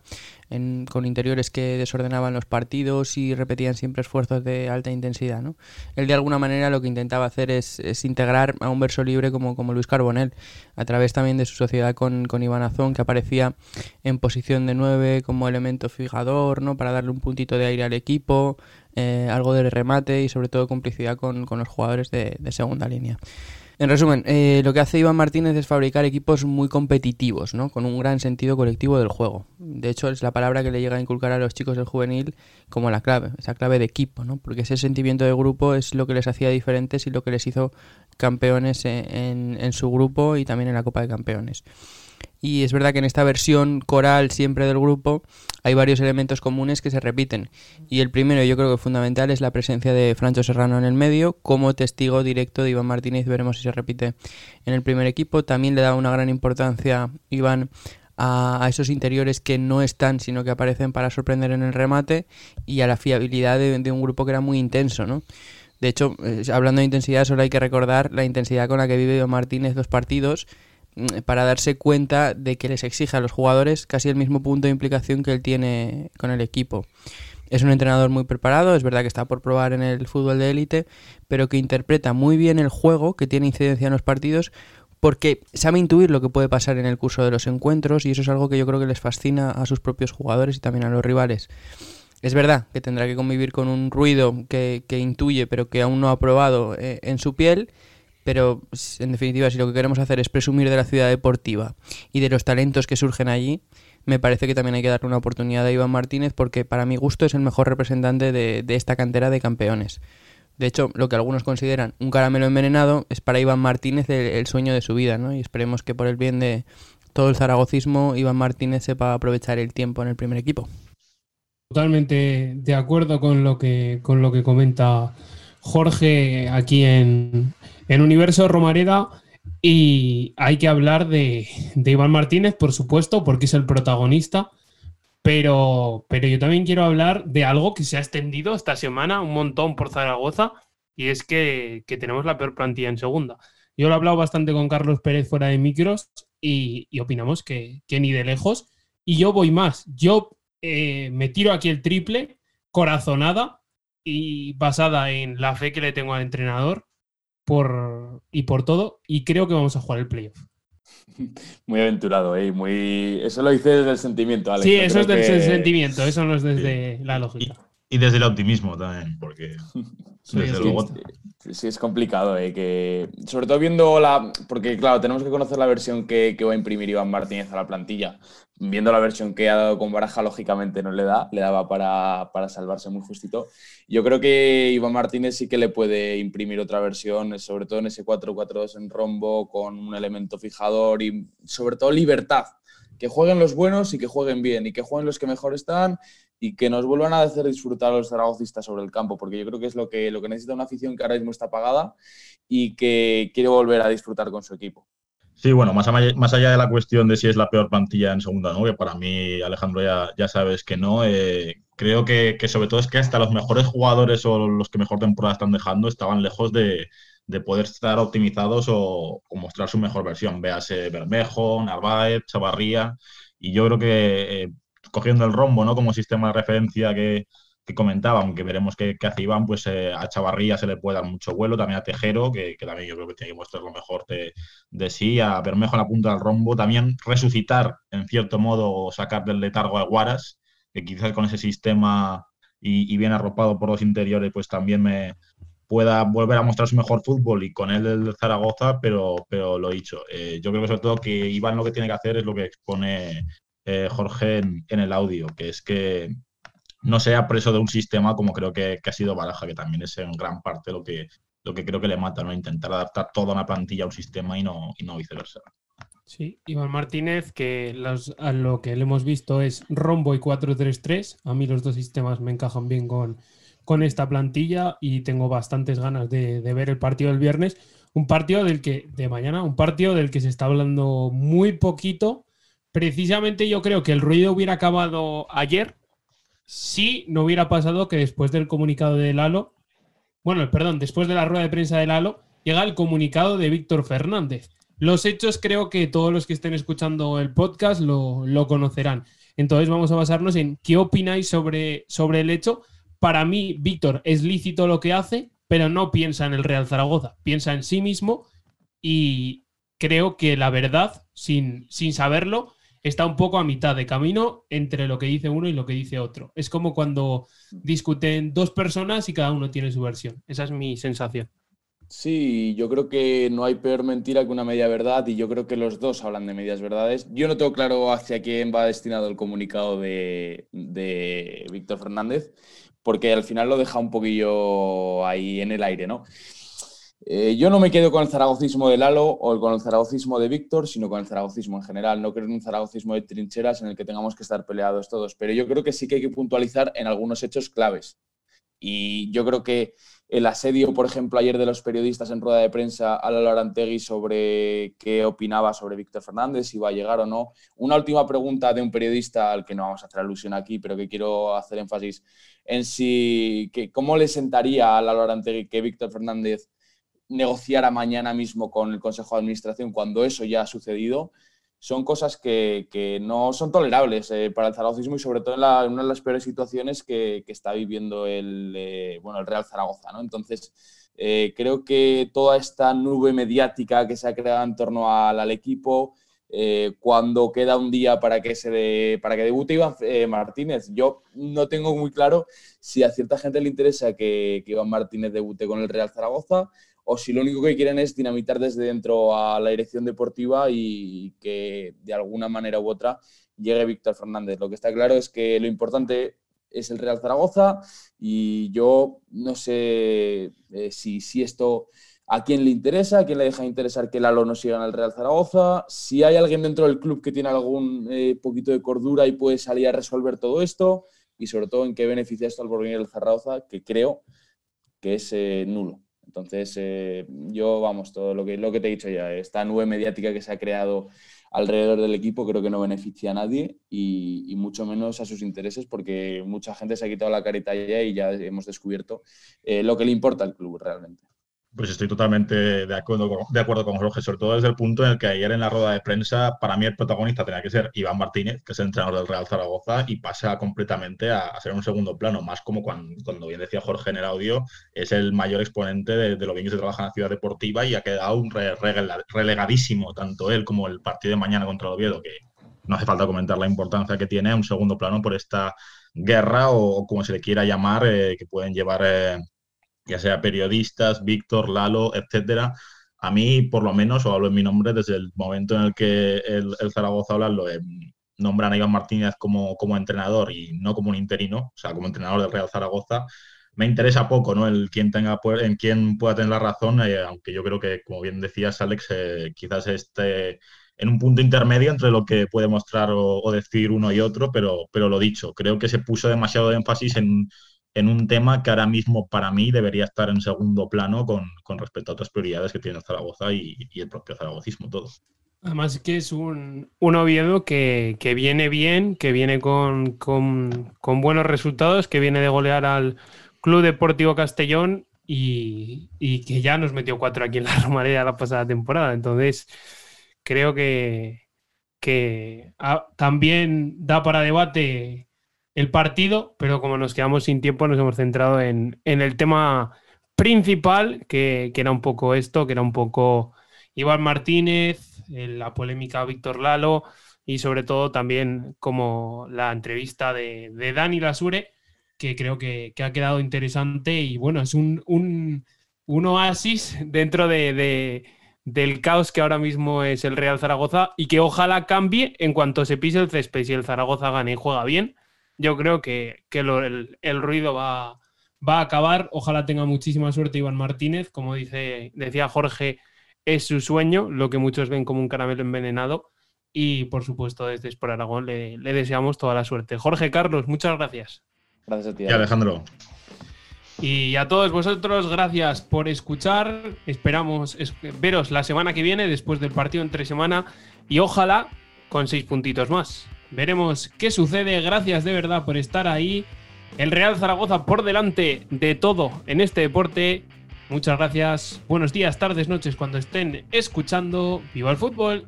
con interiores que desordenaban los partidos y repetían siempre esfuerzos de alta intensidad. ¿no? Él de alguna manera lo que intentaba hacer es, integrar a un verso libre como, como Luis Carbonell, a través también de su sociedad con, con Iván Azón, que aparecía en posición de 9 como elemento fijador, ¿no? para darle un puntito de aire al equipo, eh, algo de remate y sobre todo complicidad con, los jugadores de segunda línea. En resumen, eh, lo que hace Iván Martínez es fabricar equipos muy competitivos, ¿no? con un gran sentido colectivo del juego. De hecho, es la palabra que le llega a inculcar a los chicos del juvenil como la clave, esa clave de equipo, ¿no? porque ese sentimiento de grupo es lo que les hacía diferentes y lo que les hizo campeones en, en su grupo y también en la Copa de Campeones. Y es verdad que en esta versión coral siempre del grupo hay varios elementos comunes que se repiten. Y el primero, yo creo que fundamental, es la presencia de Francho Serrano en el medio como testigo directo de Iván Martínez. Veremos si se repite en el primer equipo. También le da una gran importancia Iván a, esos interiores que no están, sino que aparecen para sorprender en el remate y a la fiabilidad de, un grupo que era muy intenso, ¿no? De hecho, eh, hablando de intensidad, solo hay que recordar la intensidad con la que vive Iván Martínez los partidos para darse cuenta de que les exige a los jugadores casi el mismo punto de implicación que él tiene con el equipo. Es un entrenador muy preparado, es verdad que está por probar en el fútbol de élite, pero que interpreta muy bien el juego, que tiene incidencia en los partidos, porque sabe intuir lo que puede pasar en el curso de los encuentros y eso es algo que yo creo que les fascina a sus propios jugadores y también a los rivales. Es verdad que tendrá que convivir con un ruido que, intuye pero que aún no ha probado eh, en su piel pero en definitiva, si lo que queremos hacer es presumir de la ciudad deportiva y de los talentos que surgen allí, me parece que también hay que darle una oportunidad a Iván Martínez porque para mi gusto es el mejor representante de, esta cantera de campeones. De hecho, lo que algunos consideran un caramelo envenenado es para Iván Martínez el, sueño de su vida, ¿no? Y esperemos que por el bien de todo el zaragocismo, Iván Martínez sepa aprovechar el tiempo en el primer equipo. Totalmente de acuerdo con lo que, con lo que comenta Jorge aquí en, en Universo Romareda y hay que hablar de, Iván Martínez, por supuesto, porque es el protagonista, pero, pero yo también quiero hablar de algo que se ha extendido esta semana un montón por Zaragoza y es que, tenemos la peor plantilla en segunda. Yo lo he hablado bastante con Carlos Pérez fuera de micros y, opinamos que, ni de lejos. Y yo voy más. Yo eh, me tiro aquí el triple, corazonada y basada en la fe que le tengo al entrenador por, y por todo, y creo que vamos a jugar el playoff. Muy aventurado, ¿eh? Muy... Eso lo hice desde el sentimiento, Alex. Sí, eso es desde el sentimiento, eso no es desde la lógica. Y, desde el optimismo también, porque desde luego Sí, es complicado, eh, que sobre todo viendo la, porque claro, tenemos que conocer la versión que, va a imprimir Iván Martínez a la plantilla. Viendo la versión que ha dado con Baraja, lógicamente no le da, le daba para, para salvarse muy justito. Yo creo que Iván Martínez sí que le puede imprimir otra versión, sobre todo en ese 4-4-2 en rombo, con un elemento fijador y sobre todo libertad. Que jueguen los buenos y que jueguen bien, y que jueguen los que mejor están y que nos vuelvan a hacer disfrutar los zaragocistas sobre el campo, porque yo creo que es lo que, lo que necesita una afición que ahora mismo está apagada y que quiere volver a disfrutar con su equipo. Sí, bueno, más, más allá de la cuestión de si es la peor plantilla en segunda, ¿no? que para mí, Alejandro, ya, ya sabes que no, eh, creo que, sobre todo es que hasta los mejores jugadores o los que mejor temporada están dejando estaban lejos de, poder estar optimizados o, mostrar su mejor versión. Véase Bermejo, Narváez, Chavarría, y yo creo que eh, cogiendo el rombo ¿no? como sistema de referencia que, comentaba, aunque veremos qué, hace Iván, pues eh, a Chavarría se le puede dar mucho vuelo, también a Tejero, que, también yo creo que tiene que mostrar lo mejor de, sí, a Bermejo en la punta del rombo, también resucitar, en cierto modo, sacar del letargo a Guaras, que quizás con ese sistema y, bien arropado por los interiores, pues también me pueda volver a mostrar su mejor fútbol y con él del Zaragoza, pero, pero lo dicho, eh, yo creo que sobre todo que Iván lo que tiene que hacer es lo que expone eh, Jorge en, el audio, que es que no sea preso de un sistema como creo que, ha sido Baraja, que también es en gran parte lo que, lo que creo que le mata, ¿no? Intentar adaptar toda una plantilla a un sistema y no, y no viceversa. Sí, Iván Martínez, que a lo que le hemos visto es rombo y 4-3-3. A mí los dos sistemas me encajan bien con, con esta plantilla y tengo bastantes ganas de, de, ver el partido del viernes. Un partido del que, de mañana, un partido del que se está hablando muy poquito Precisamente yo creo que el ruido hubiera acabado ayer si no hubiera pasado que después del comunicado de Lalo, bueno, perdón, después de la rueda de prensa de Lalo, llega el comunicado de Víctor Fernández. Los hechos creo que todos los que estén escuchando el podcast lo, conocerán. Entonces vamos a basarnos en qué opináis sobre, el hecho. Para mí, Víctor, es lícito lo que hace, pero no piensa en el Real Zaragoza, piensa en sí mismo y creo que la verdad, sin saberlo, está un poco a mitad de camino entre lo que dice uno y lo que dice otro. Es como cuando discuten dos personas y cada uno tiene su versión. Esa es mi sensación. Sí, yo creo que no hay peor mentira que una media verdad y yo creo que los dos hablan de medias verdades. Yo no tengo claro hacia quién va destinado el comunicado de, de Víctor Fernández, porque al final lo deja un poquillo ahí en el aire, ¿no? Eh, yo no me quedo con el zaragocismo de Lalo o con el zaragocismo de Víctor, sino con el zaragocismo en general. No creo en un zaragocismo de trincheras en el que tengamos que estar peleados todos, pero yo creo que sí que hay que puntualizar en algunos hechos claves. Y yo creo que el asedio, por ejemplo, ayer de los periodistas en rueda de prensa a Lalo Arantegui sobre qué opinaba sobre Víctor Fernández, si iba a llegar o no. Una última pregunta de un periodista al que no vamos a hacer alusión aquí, pero que quiero hacer énfasis en si, que, ¿cómo le sentaría a Lalo Arantegui que Víctor Fernández negociara mañana mismo con el Consejo de Administración cuando eso ya ha sucedido, son cosas que, no son tolerables eh, para el zaragocismo y sobre todo en, una de las peores situaciones que, está viviendo el, eh, bueno, el Real Zaragoza. Entonces, eh, creo que toda esta nube mediática que se ha creado en torno al, equipo, cuando queda un día para que, se para que debute Iván Martínez, yo no tengo muy claro si a cierta gente le interesa que, que Iván Martínez debute con el Real Zaragoza o si lo único que quieren es dinamitar desde dentro a la dirección deportiva y que de alguna manera u otra llegue Víctor Fernández. Lo que está claro es que lo importante es el Real Zaragoza y yo no sé eh, si, si esto a quién le interesa, a quién le deja interesar que Lalo no siga en el Real Zaragoza, si hay alguien dentro del club que tiene algún eh, poquito de cordura y puede salir a resolver todo esto y sobre todo en qué beneficia esto al porvenir del Zaragoza, que creo que es eh, nulo. Entonces, eh, yo, vamos, todo lo que, lo que te he dicho ya, esta nube mediática que se ha creado alrededor del equipo creo que no beneficia a nadie y, mucho menos a sus intereses porque mucha gente se ha quitado la carita ya y ya hemos descubierto eh, lo que le importa al club realmente. Pues estoy totalmente de acuerdo, con, de acuerdo con Jorge, sobre todo desde el punto en el que ayer en la rueda de prensa, para mí el protagonista tenía que ser Iván Martínez, que es el entrenador del Real Zaragoza, y pasa completamente a, ser un segundo plano, más como cuando, bien decía Jorge en el audio, es el mayor exponente de, lo bien que se trabaja en la ciudad deportiva y ha quedado un relegadísimo, tanto él como el partido de mañana contra el Oviedo, que no hace falta comentar la importancia que tiene un segundo plano por esta guerra o, como se le quiera llamar, eh, que pueden llevar... Eh, ya sea periodistas, Víctor, Lalo, etcétera. A mí, por lo menos, o hablo en mi nombre, desde el momento en el que el, Zaragoza habla, lo nombran a Iván Martínez como, como entrenador y no como un interino, o sea, como entrenador del Real Zaragoza, me interesa poco, ¿no? El quién tenga, en quién pueda tener la razón, eh, aunque yo creo que, como bien decías, Alex, eh, quizás esté en un punto intermedio entre lo que puede mostrar o, o, decir uno y otro, pero, pero lo dicho, creo que se puso demasiado énfasis en, en un tema que ahora mismo para mí debería estar en segundo plano con, respecto a otras prioridades que tiene Zaragoza y, el propio zaragocismo todo. Además que es un, un Oviedo que, viene bien, que viene con, buenos resultados, que viene de golear al Club Deportivo Castellón y, que ya nos metió cuatro aquí en la Romareda la pasada temporada. Entonces, creo que, que ah, también da para debate el partido, pero como nos quedamos sin tiempo, nos hemos centrado en, el tema principal, que, era un poco esto, que era un poco Iván Martínez, la polémica Víctor Lalo y sobre todo también como la entrevista de, Dani Lasure, que creo que, ha quedado interesante y bueno, es un, un, oasis dentro de, del caos que ahora mismo es el Real Zaragoza y que ojalá cambie en cuanto se pise el césped. Si el Zaragoza gane y juega bien yo creo que, el, ruido va, va a acabar. Ojalá tenga muchísima suerte Iván Martínez. Como dice, decía Jorge, es su sueño, lo que muchos ven como un caramelo envenenado. Y por supuesto, desde Sport Aragón le, deseamos toda la suerte. Jorge Carlos, muchas gracias. Gracias a ti. Y Alejandro. Y a todos vosotros, gracias por escuchar. Esperamos veros la semana que viene, después del partido entre semana. Y ojalá con seis puntitos más. Veremos qué sucede. Gracias de verdad por estar ahí. El Real Zaragoza por delante de todo en este deporte. Muchas gracias. Buenos días, tardes, noches, cuando estén escuchando. ¡Viva el fútbol!